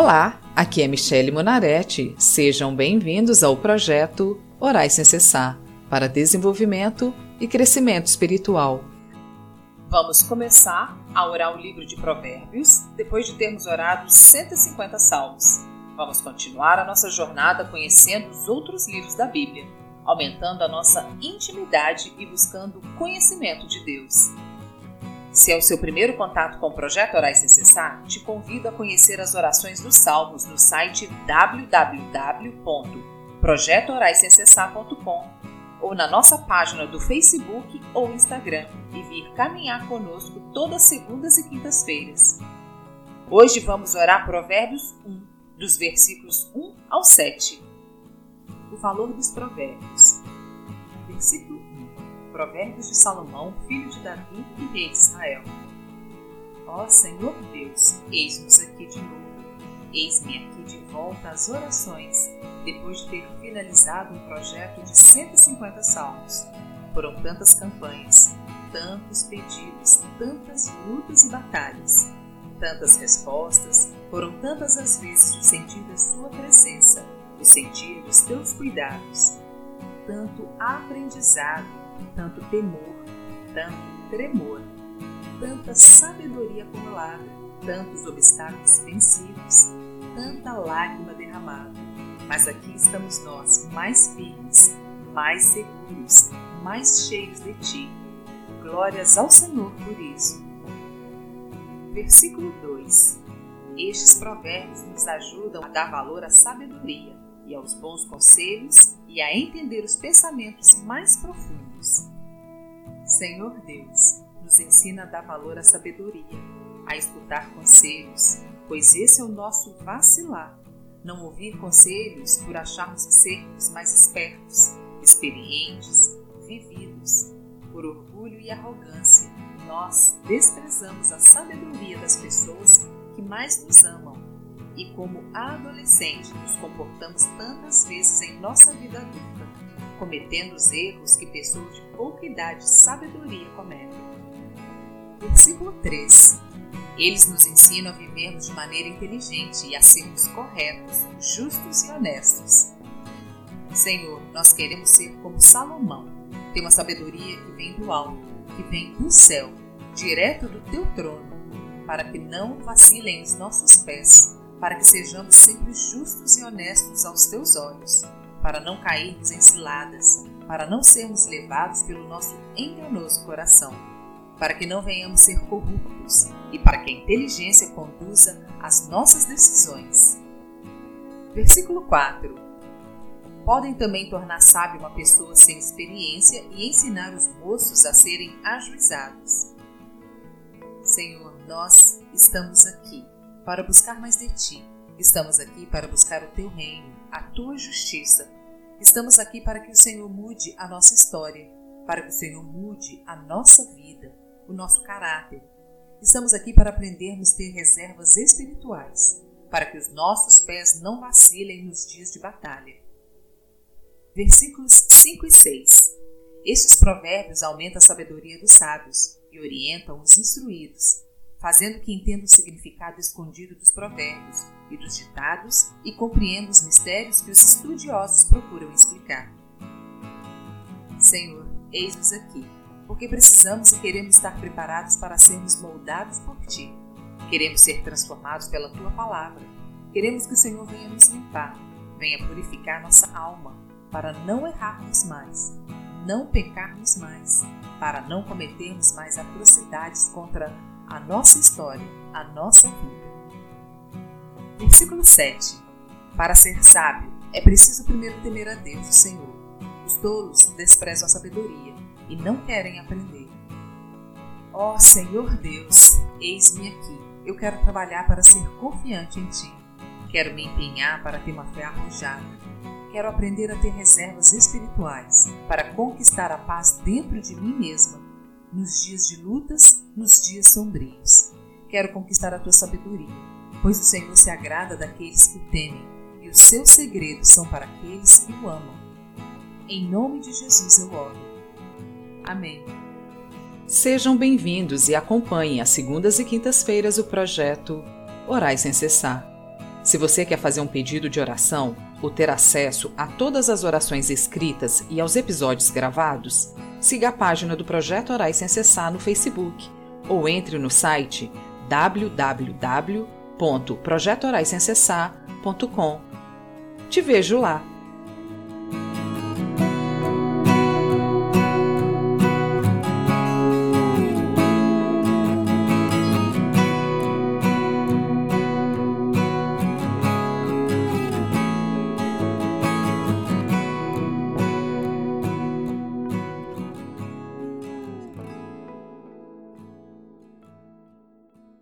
Olá, aqui é Michele Monaretti. Sejam bem-vindos ao projeto Orais Sem Cessar para desenvolvimento e crescimento espiritual. Vamos começar a orar o livro de Provérbios depois de termos orado 150 salmos. Vamos continuar a nossa jornada conhecendo os outros livros da Bíblia, aumentando a nossa intimidade e buscando conhecimento de Deus. Se é o seu primeiro contato com o projeto Orais Sem Cessar, te convido a conhecer as orações dos Salmos no site www.projetoraissemcessar.com ou na nossa página do Facebook ou Instagram e vir caminhar conosco todas segundas e quintas-feiras. Hoje vamos orar Provérbios 1, dos versículos 1 ao 7. O valor dos provérbios. Versículo 1. Provérbios de Salomão, filho de Davi e rei de Israel. Ó Senhor Deus, eis-nos aqui de novo. Eis-me aqui de volta às orações, depois de ter finalizado um projeto de 150 salmos. Foram tantas campanhas, tantos pedidos, tantas lutas e batalhas, tantas respostas, foram tantas as vezes o sentir da Sua presença, o sentir dos Teus cuidados, tanto aprendizado, tanto temor, tanto tremor, tanta sabedoria acumulada, tantos obstáculos vencidos, tanta lágrima derramada. Mas aqui estamos nós, mais firmes, mais seguros, mais cheios de Ti. Glórias ao Senhor por isso. Versículo 2 Estes provérbios nos ajudam a dar valor à sabedoria e aos bons conselhos e a entender os pensamentos mais profundos. Senhor Deus, nos ensina a dar valor à sabedoria, a escutar conselhos, pois esse é o nosso vacilar. Não ouvir conselhos por acharmos que sermos mais espertos, experientes, vividos. Por orgulho e arrogância, nós desprezamos a sabedoria das pessoas que mais nos amam e, como adolescente, nos comportamos tantas vezes em nossa vida adulta, cometendo os erros que pessoas de pouca idade e sabedoria cometem. Versículo 3 eles nos ensinam a vivermos de maneira inteligente e a sermos corretos, justos e honestos. Senhor, nós queremos ser como Salomão, ter uma sabedoria que vem do alto, que vem do céu, direto do teu trono, para que não vacilem os nossos pés, para que sejamos sempre justos e honestos aos teus olhos, para não cairmos em ciladas, para não sermos levados pelo nosso enganoso coração para que não venhamos ser corruptos e para que a inteligência conduza as nossas decisões. Versículo 4. Podem também tornar sábio uma pessoa sem experiência e ensinar os moços a serem ajuizados. Senhor, nós estamos aqui para buscar mais de ti. Estamos aqui para buscar o teu reino, a tua justiça. Estamos aqui para que o Senhor mude a nossa história, para que o Senhor mude a nossa vida o nosso caráter. Estamos aqui para aprendermos a ter reservas espirituais, para que os nossos pés não vacilem nos dias de batalha. Versículos 5 e 6. Estes provérbios aumentam a sabedoria dos sábios e orientam os instruídos, fazendo que entendam o significado escondido dos provérbios e dos ditados e compreendam os mistérios que os estudiosos procuram explicar. Senhor, eis-nos aqui porque precisamos e queremos estar preparados para sermos moldados por Ti. Queremos ser transformados pela Tua palavra. Queremos que o Senhor venha nos limpar, venha purificar nossa alma, para não errarmos mais, não pecarmos mais, para não cometermos mais atrocidades contra a nossa história, a nossa vida. Versículo 7. Para ser sábio, é preciso primeiro temer a Deus, o Senhor. Os tolos desprezam a sabedoria e não querem aprender. Ó oh, Senhor Deus, eis-me aqui. Eu quero trabalhar para ser confiante em Ti. Quero me empenhar para ter uma fé arrojada. Quero aprender a ter reservas espirituais para conquistar a paz dentro de mim mesma, nos dias de lutas, nos dias sombrios. Quero conquistar a Tua sabedoria, pois o Senhor se agrada daqueles que o temem e os seus segredos são para aqueles que o amam. Em nome de Jesus eu oro. Amém. Sejam bem-vindos e acompanhem às segundas e quintas-feiras o projeto Orais Sem Cessar. Se você quer fazer um pedido de oração ou ter acesso a todas as orações escritas e aos episódios gravados, siga a página do Projeto Orais Sem Cessar no Facebook ou entre no site www.projetoraissemcessar.com. Te vejo lá!